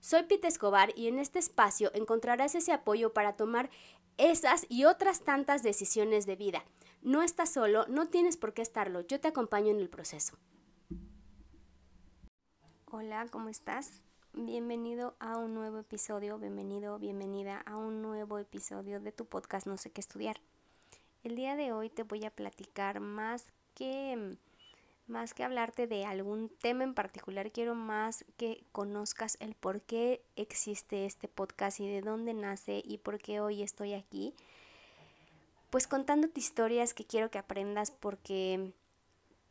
Soy Pete Escobar y en este espacio encontrarás ese apoyo para tomar esas y otras tantas decisiones de vida. No estás solo, no tienes por qué estarlo, yo te acompaño en el proceso. Hola, ¿cómo estás? Bienvenido a un nuevo episodio, bienvenido, bienvenida a un nuevo episodio de tu podcast No sé qué estudiar. El día de hoy te voy a platicar más que más que hablarte de algún tema en particular, quiero más que conozcas el por qué existe este podcast y de dónde nace y por qué hoy estoy aquí. Pues contándote historias que quiero que aprendas porque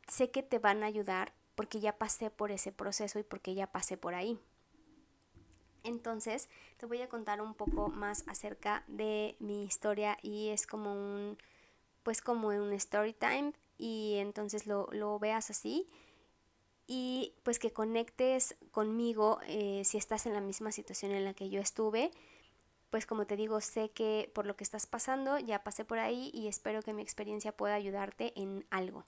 sé que te van a ayudar porque ya pasé por ese proceso y porque ya pasé por ahí. Entonces, te voy a contar un poco más acerca de mi historia y es como un pues como un story time y entonces lo, veas así y pues que conectes conmigo eh, si estás en la misma situación en la que yo estuve. Pues como te digo, sé que por lo que estás pasando ya pasé por ahí y espero que mi experiencia pueda ayudarte en algo.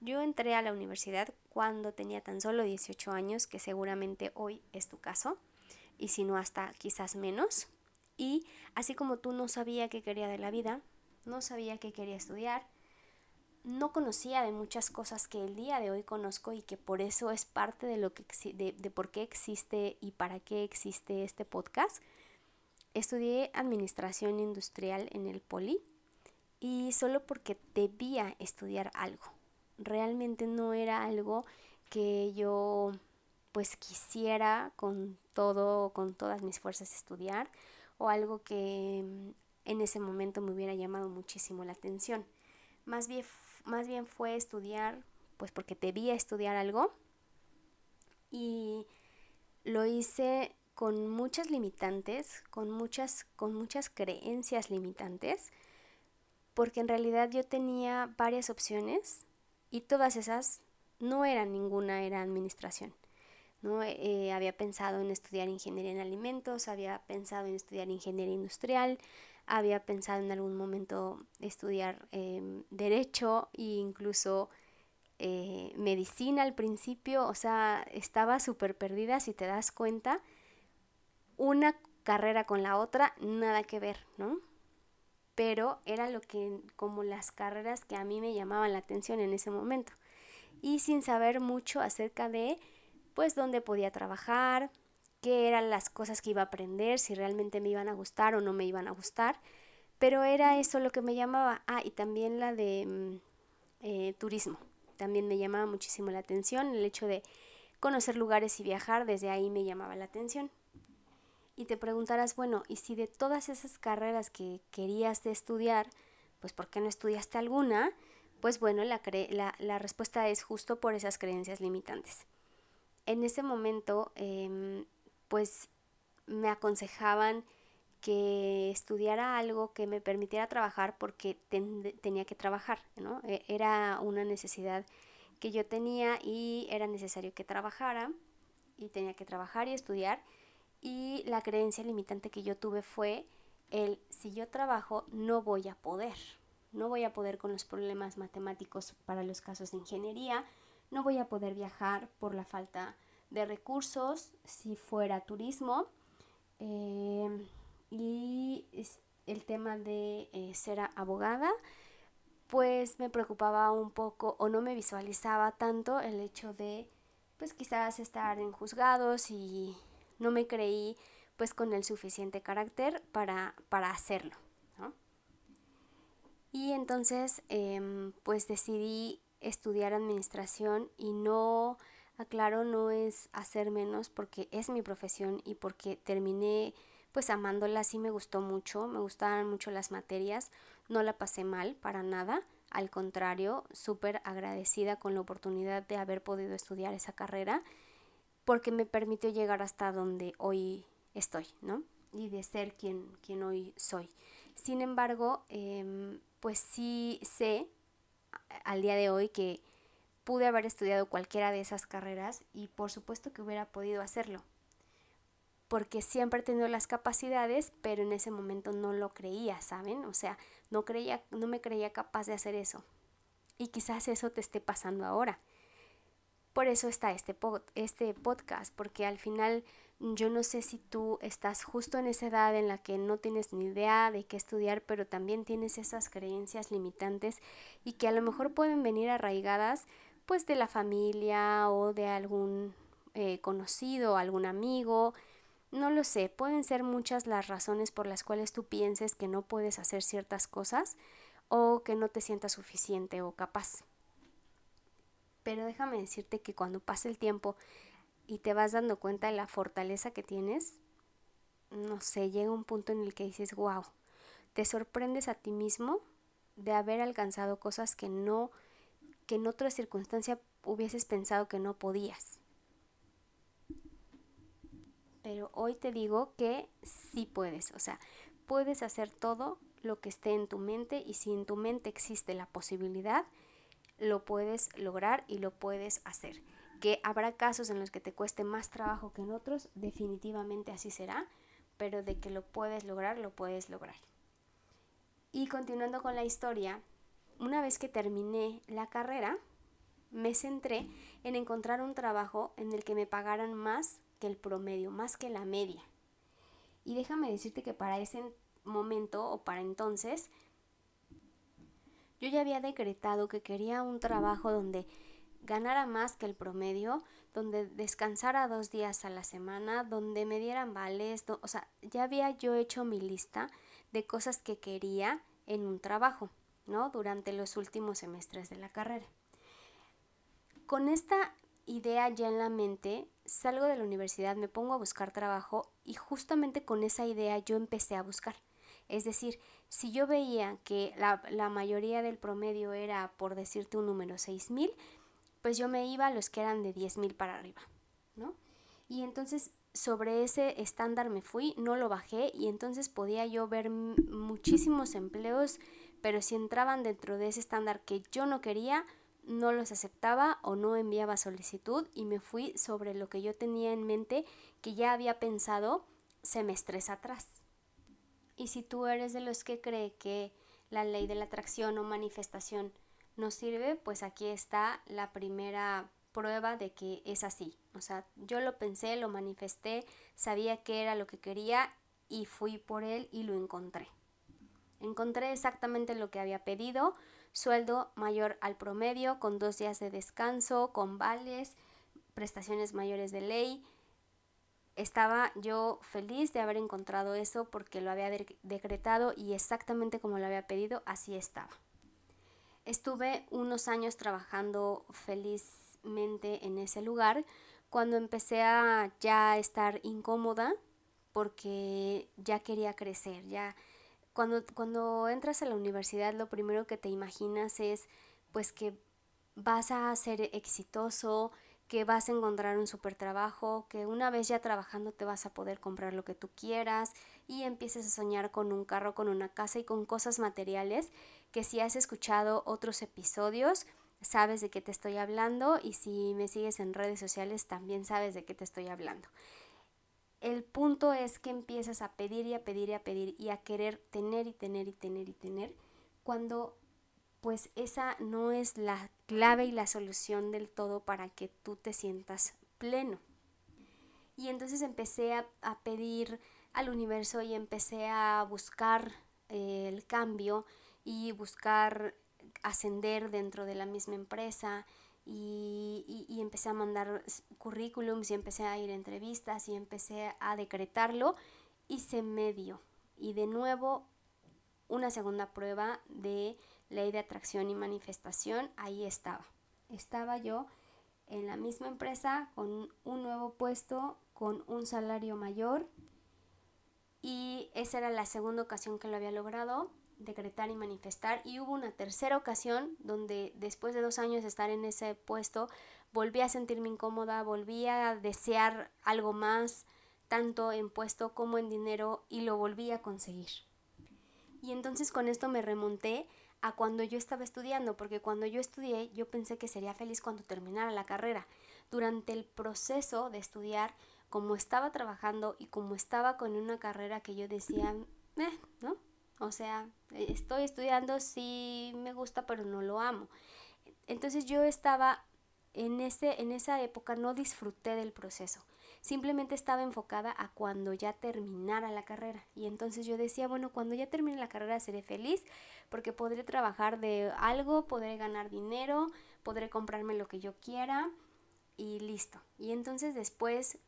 Yo entré a la universidad cuando tenía tan solo 18 años, que seguramente hoy es tu caso, y si no hasta quizás menos. Y así como tú no sabía qué quería de la vida, no sabía qué quería estudiar, no conocía de muchas cosas que el día de hoy conozco y que por eso es parte de lo que de, de por qué existe y para qué existe este podcast. Estudié administración industrial en el Poli y solo porque debía estudiar algo. Realmente no era algo que yo pues quisiera con todo, con todas mis fuerzas estudiar o algo que mm, en ese momento me hubiera llamado muchísimo la atención. Más bien más bien fue estudiar, pues porque debía estudiar algo y lo hice con muchas limitantes, con muchas, con muchas creencias limitantes, porque en realidad yo tenía varias opciones y todas esas no eran ninguna, era administración. ¿no? Eh, había pensado en estudiar ingeniería en alimentos, había pensado en estudiar ingeniería industrial, había pensado en algún momento estudiar em, derecho e incluso eh, medicina al principio, o sea, estaba súper perdida si te das cuenta, una carrera con la otra, nada que ver, ¿no? Pero era lo que, como las carreras que a mí me llamaban la atención en ese momento. Y sin saber mucho acerca de, pues, dónde podía trabajar, qué eran las cosas que iba a aprender, si realmente me iban a gustar o no me iban a gustar, pero era eso lo que me llamaba. Ah, y también la de mm, eh, turismo, también me llamaba muchísimo la atención, el hecho de conocer lugares y viajar, desde ahí me llamaba la atención. Y te preguntarás, bueno, ¿y si de todas esas carreras que querías estudiar, pues ¿por qué no estudiaste alguna? Pues bueno, la, la, la respuesta es justo por esas creencias limitantes. En ese momento, em, pues me aconsejaban que estudiara algo que me permitiera trabajar porque tenía que trabajar, ¿no? E, era una necesidad que yo tenía y era necesario que trabajara y tenía que trabajar y estudiar y la creencia limitante que yo tuve fue el si yo trabajo no voy a poder, no voy a poder con los problemas matemáticos para los casos de ingeniería, no voy a poder viajar por la falta de recursos si fuera turismo eh, y el tema de eh, ser abogada pues me preocupaba un poco o no me visualizaba tanto el hecho de pues quizás estar en juzgados y no me creí pues con el suficiente carácter para, para hacerlo. Y entonces em, pues decidí estudiar administración y no aclaro, no es hacer menos porque es mi profesión y porque terminé pues amándola, sí me gustó mucho, me gustaban mucho las materias, no la pasé mal para nada, al contrario, súper agradecida con la oportunidad de haber podido estudiar esa carrera porque me permitió llegar hasta donde hoy estoy, ¿no? Y de ser quien, quien hoy soy. Sin embargo, em, pues sí sé al día de hoy que pude haber estudiado cualquiera de esas carreras y por supuesto que hubiera podido hacerlo. Porque siempre he tenido las capacidades, pero en ese momento no lo creía, ¿saben? O sea, no creía, no me creía capaz de hacer eso. Y quizás eso te esté pasando ahora. Por eso está este, este podcast, porque al final yo no sé si tú estás justo en esa edad en la que no tienes ni idea de qué estudiar, pero también tienes esas creencias limitantes y que a lo mejor pueden venir arraigadas pues de la familia o de algún eh, conocido, algún amigo, no lo sé, pueden ser muchas las razones por las cuales tú pienses que no puedes hacer ciertas cosas o que no te sientas suficiente o capaz. Pero déjame decirte que cuando pasa el tiempo y te vas dando cuenta de la fortaleza que tienes, no sé, llega un punto en el que dices, wow, te sorprendes a ti mismo de haber alcanzado cosas que no, que en otra circunstancia hubieses pensado que no podías. Pero hoy te digo que sí puedes, o sea, puedes hacer todo lo que esté en tu mente y si en tu mente existe la posibilidad, lo puedes lograr y lo puedes hacer que habrá casos en los que te cueste más trabajo que en otros, definitivamente así será, pero de que lo puedes lograr, lo puedes lograr. Y continuando con la historia, una vez que terminé la carrera, me centré en encontrar un trabajo en el que me pagaran más que el promedio, más que la media. Y déjame decirte que para ese momento o para entonces, yo ya había decretado que quería un trabajo donde ganara más que el promedio, donde descansara dos días a la semana, donde me dieran vales, o sea, ya había yo hecho mi lista de cosas que quería en un trabajo, Durante los últimos semestres de la carrera. Con esta idea ya en la mente, salgo de la universidad, me pongo a buscar trabajo y justamente con esa idea yo empecé a buscar. Es decir, si yo veía que la, la mayoría del promedio era, por decirte un número, 6000, pues yo me iba a los que eran de 10.000 para arriba, ¿no? Y entonces sobre ese estándar me fui, no lo bajé y entonces podía yo ver muchísimos empleos, pero si entraban dentro de ese estándar que yo no quería, no los aceptaba o no enviaba solicitud y me fui sobre lo que yo tenía en mente que ya había pensado semestres atrás. Y si tú eres de los que cree que la ley de la atracción o manifestación nos sirve, pues aquí está la primera prueba de que es así. O sea, yo lo pensé, lo manifesté, sabía que era lo que quería y fui por él y lo encontré. Encontré exactamente lo que había pedido, sueldo mayor al promedio, con dos días de descanso, con vales, prestaciones mayores de ley. Estaba yo feliz de haber encontrado eso porque lo había decretado y exactamente como lo había pedido, así estaba. Estuve unos años trabajando felizmente en ese lugar cuando empecé a ya estar incómoda porque ya quería crecer, ya cuando, cuando entras a la universidad lo primero que te imaginas es pues que vas a ser exitoso, que vas a encontrar un super trabajo, que una vez ya trabajando te vas a poder comprar lo que tú quieras y empieces a soñar con un carro, con una casa y con cosas materiales que si has escuchado otros episodios sabes de qué te estoy hablando y si me sigues en redes sociales también sabes de qué te estoy hablando. El punto es que empiezas a pedir y a pedir y a pedir y a querer tener y tener y tener y tener cuando pues esa no es la clave y la solución del todo para que tú te sientas pleno. Y entonces empecé a, pedir al universo y empecé a buscar eh, el cambio y buscar ascender dentro de la misma empresa y, y, empecé a mandar currículums y empecé a ir a entrevistas y empecé a decretarlo y se me dio. Y de nuevo una segunda prueba de ley de atracción y manifestación, ahí estaba. Estaba yo en la misma empresa con un nuevo puesto, con un salario mayor y esa era la segunda ocasión que lo había logrado decretar y manifestar y hubo una tercera ocasión donde después de dos años de estar en ese puesto volví a sentirme incómoda, volví a desear algo más, tanto en puesto como en dinero y lo volví a conseguir. Y entonces con esto me remonté a cuando yo estaba estudiando, porque cuando yo estudié yo pensé que sería feliz cuando terminara la carrera. Durante el proceso de estudiar, como estaba trabajando y como estaba con una carrera que yo decía, eh. O sea, estoy estudiando, sí me gusta, pero no lo amo. Entonces yo estaba en, ese, en esa época, no disfruté del proceso. Simplemente estaba enfocada a cuando ya terminara la carrera. Y entonces yo decía, bueno, cuando ya termine la carrera seré feliz porque podré trabajar de algo, podré ganar dinero, podré comprarme lo que yo quiera y listo. Y entonces después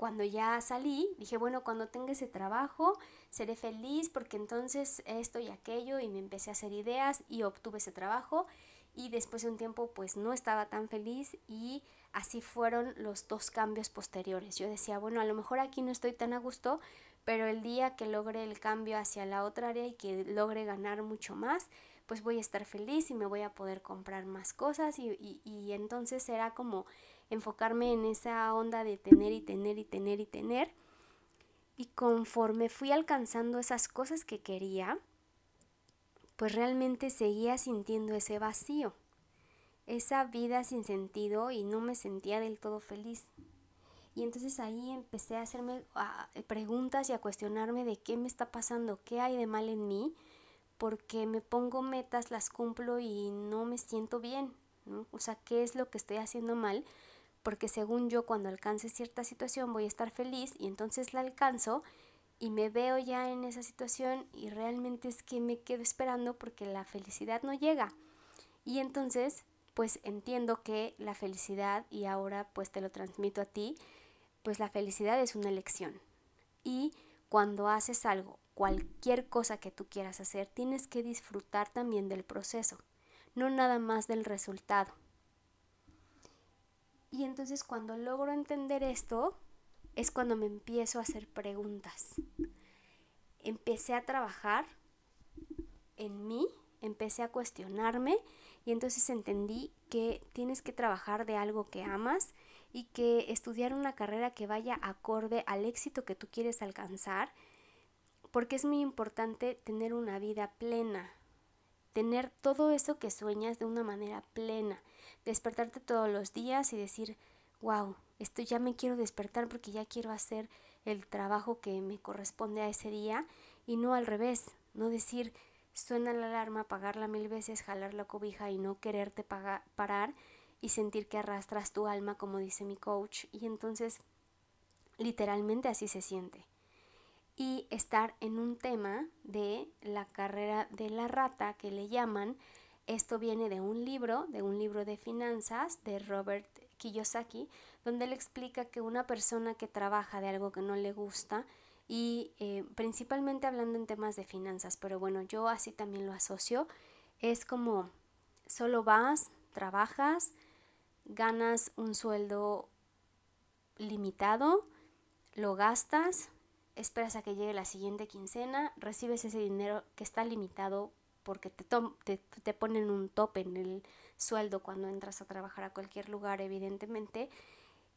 cuando ya salí, dije, bueno, cuando tenga ese trabajo, seré feliz porque entonces esto y aquello y me empecé a hacer ideas y obtuve ese trabajo y después de un tiempo pues no estaba tan feliz y así fueron los dos cambios posteriores. Yo decía, bueno, a lo mejor aquí no estoy tan a gusto, pero el día que logre el cambio hacia la otra área y que logre ganar mucho más, pues voy a estar feliz y me voy a poder comprar más cosas y, y, entonces era como enfocarme en esa onda de tener y tener y tener y tener. Y conforme fui alcanzando esas cosas que quería, pues realmente seguía sintiendo ese vacío, esa vida sin sentido y no me sentía del todo feliz. Y entonces ahí empecé a hacerme preguntas y a cuestionarme de qué me está pasando, qué hay de mal en mí, porque me pongo metas, las cumplo y no me siento bien. O sea, ¿qué es lo que estoy haciendo mal? Porque según yo cuando alcance cierta situación voy a estar feliz y entonces la alcanzo y me veo ya en esa situación y realmente es que me quedo esperando porque la felicidad no llega. Y entonces pues entiendo que la felicidad y ahora pues te lo transmito a ti, pues la felicidad es una elección. Y cuando haces algo, cualquier cosa que tú quieras hacer, tienes que disfrutar también del proceso, no nada más del resultado. Y entonces cuando logro entender esto, es cuando me empiezo a hacer preguntas. Empecé a trabajar en mí, empecé a cuestionarme y entonces entendí que tienes que trabajar de algo que amas y que estudiar una carrera que vaya acorde al éxito que tú quieres alcanzar, porque es muy importante tener una vida plena, tener todo eso que sueñas de una manera plena despertarte todos los días y decir, wow, esto ya me quiero despertar porque ya quiero hacer el trabajo que me corresponde a ese día y no al revés, no decir, suena la alarma, apagarla mil veces, jalar la cobija y no quererte parar y sentir que arrastras tu alma, como dice mi coach, y entonces literalmente así se siente. Y estar en un tema de la carrera de la rata que le llaman, esto viene de un libro, de un libro de finanzas de Robert Kiyosaki, donde él explica que una persona que trabaja de algo que no le gusta, y eh, principalmente hablando en temas de finanzas, pero bueno, yo así también lo asocio, es como solo vas, trabajas, ganas un sueldo limitado, lo gastas, esperas a que llegue la siguiente quincena, recibes ese dinero que está limitado porque te, te, ponen un tope en el sueldo cuando entras a trabajar a cualquier lugar, evidentemente,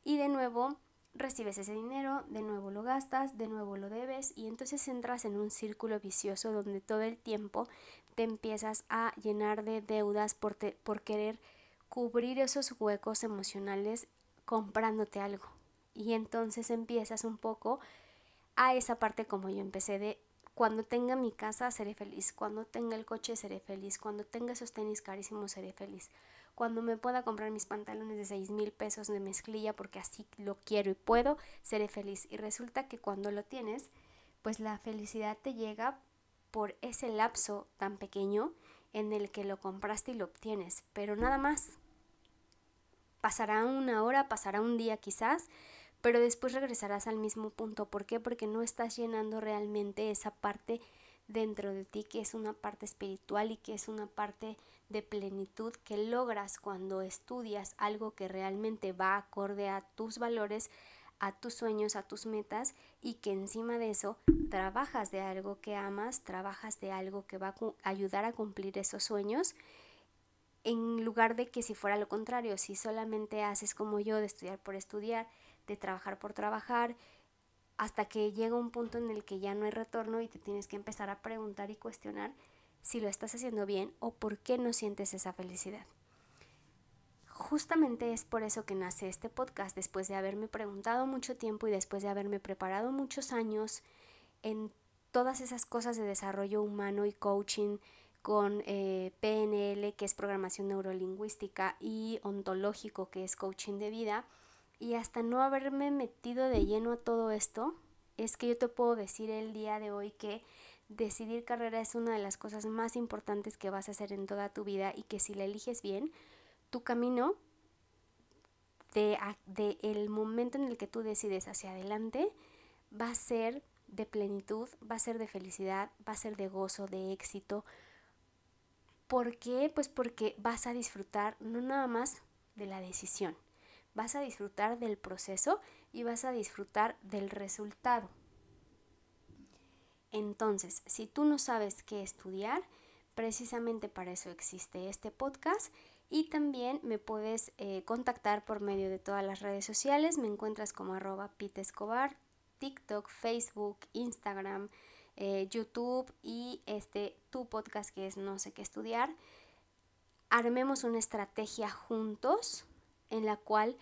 y de nuevo recibes ese dinero, de nuevo lo gastas, de nuevo lo debes y entonces entras en un círculo vicioso donde todo el tiempo te empiezas a llenar de deudas por, por querer cubrir esos huecos emocionales comprándote algo. Y entonces empiezas un poco a esa parte como yo empecé de cuando tenga mi casa seré feliz, cuando tenga el coche seré feliz, cuando tenga esos tenis carísimos seré feliz, cuando me pueda comprar mis pantalones de 6 mil pesos de mezclilla porque así lo quiero y puedo, seré feliz. Y resulta que cuando lo tienes, pues la felicidad te llega por ese lapso tan pequeño en el que lo compraste y lo obtienes, pero nada más. Pasará una hora, pasará un día quizás, pero después regresarás al mismo punto. ¿Por qué? Porque no estás llenando realmente esa parte dentro de ti que es una parte espiritual y que es una parte de plenitud que logras cuando estudias algo que realmente va acorde a tus valores, a tus sueños, a tus metas y que encima de eso trabajas de algo que amas, trabajas de algo que va a ayudar a cumplir esos sueños en lugar de que si fuera lo contrario, si solamente haces como yo de estudiar por estudiar, de trabajar por trabajar hasta que llega un punto en el que ya no hay retorno y te tienes que empezar a preguntar y cuestionar si lo estás haciendo bien o por qué no sientes esa felicidad. Justamente es por eso que nace este podcast, después de haberme preguntado mucho tiempo y después de haberme preparado muchos años en todas esas cosas de desarrollo humano y coaching con eh, PNL, que es programación neurolingüística, y ontológico, que es coaching de vida, y hasta no haberme metido de lleno a todo esto, es que yo te puedo decir el día de hoy que decidir carrera es una de las cosas más importantes que vas a hacer en toda tu vida y que si la eliges bien, tu camino de, de el momento en el que tú decides hacia adelante va a ser de plenitud, va a ser de felicidad, va a ser de gozo, de éxito. ¿Por qué? Pues porque vas a disfrutar no nada más de la decisión, vas a disfrutar del proceso y vas a disfrutar del resultado. Entonces, si tú no sabes qué estudiar, precisamente para eso existe este podcast y también me puedes eh, contactar por medio de todas las redes sociales. Me encuentras como arroba Escobar, TikTok, Facebook, Instagram, eh, YouTube y este tu podcast que es No sé qué estudiar. Armemos una estrategia juntos en la cual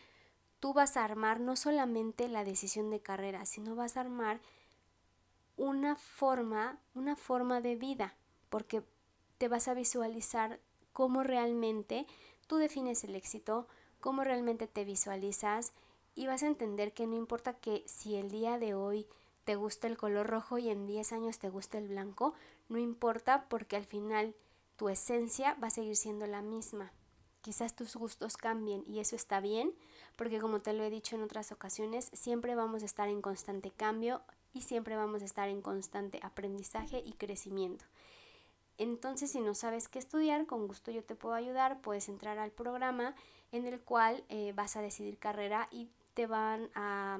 tú vas a armar no solamente la decisión de carrera, sino vas a armar una forma, una forma de vida, porque te vas a visualizar cómo realmente tú defines el éxito, cómo realmente te visualizas y vas a entender que no importa que si el día de hoy te gusta el color rojo y en 10 años te gusta el blanco, no importa porque al final tu esencia va a seguir siendo la misma. Quizás tus gustos cambien y eso está bien, porque como te lo he dicho en otras ocasiones, siempre vamos a estar en constante cambio y siempre vamos a estar en constante aprendizaje y crecimiento. Entonces, si no sabes qué estudiar, con gusto yo te puedo ayudar. Puedes entrar al programa en el cual eh, vas a decidir carrera y te van a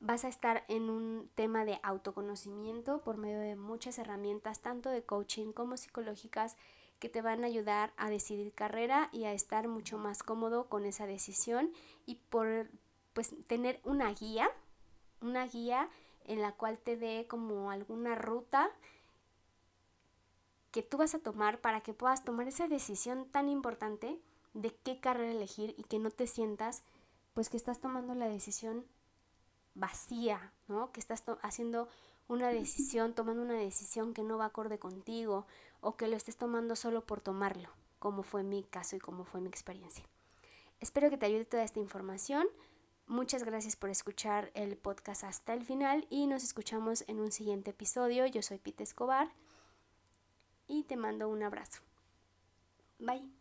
vas a estar en un tema de autoconocimiento por medio de muchas herramientas, tanto de coaching como psicológicas, que te van a ayudar a decidir carrera y a estar mucho más cómodo con esa decisión y por pues tener una guía, una guía en la cual te dé como alguna ruta que tú vas a tomar para que puedas tomar esa decisión tan importante de qué carrera elegir y que no te sientas pues que estás tomando la decisión vacía, ¿no? Que estás haciendo una decisión, tomando una decisión que no va acorde contigo o que lo estés tomando solo por tomarlo, como fue mi caso y como fue mi experiencia. Espero que te ayude toda esta información. Muchas gracias por escuchar el podcast hasta el final y nos escuchamos en un siguiente episodio. Yo soy Pete Escobar y te mando un abrazo. Bye.